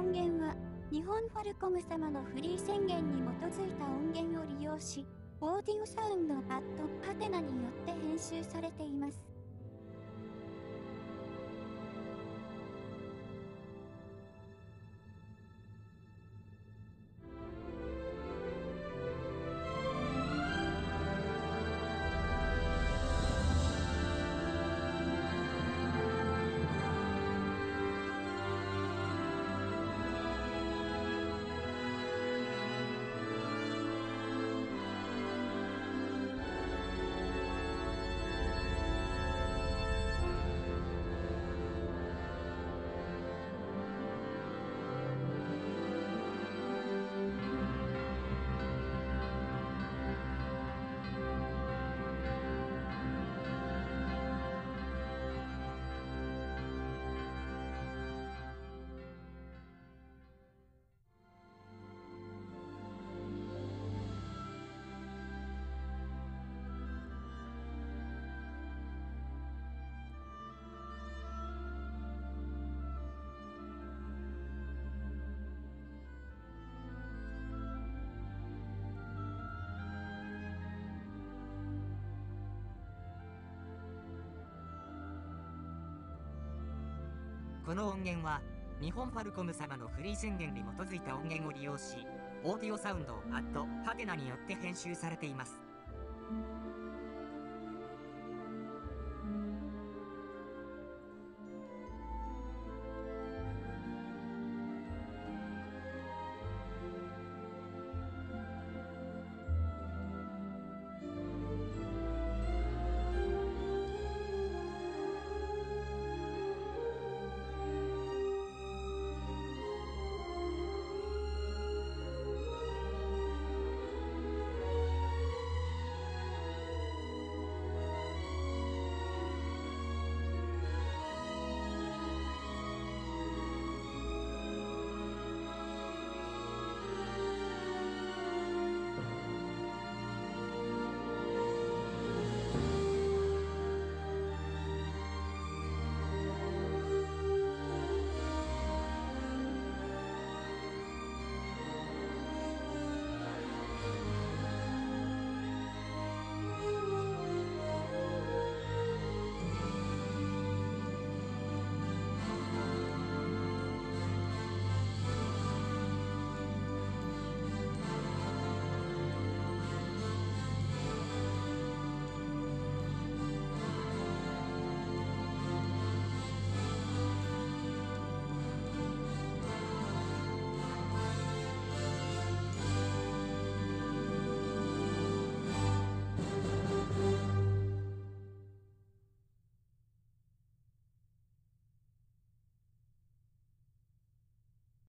音源は、日本ファルコム様のフリー宣言に基づいた音源を利用し、オーディオサウンドアットパテナによって編集されています。この音源は、日本ファルコム様のフリー宣言に基づいた音源を利用し、オーディオサウンド、アット、ハテナによって編集されています。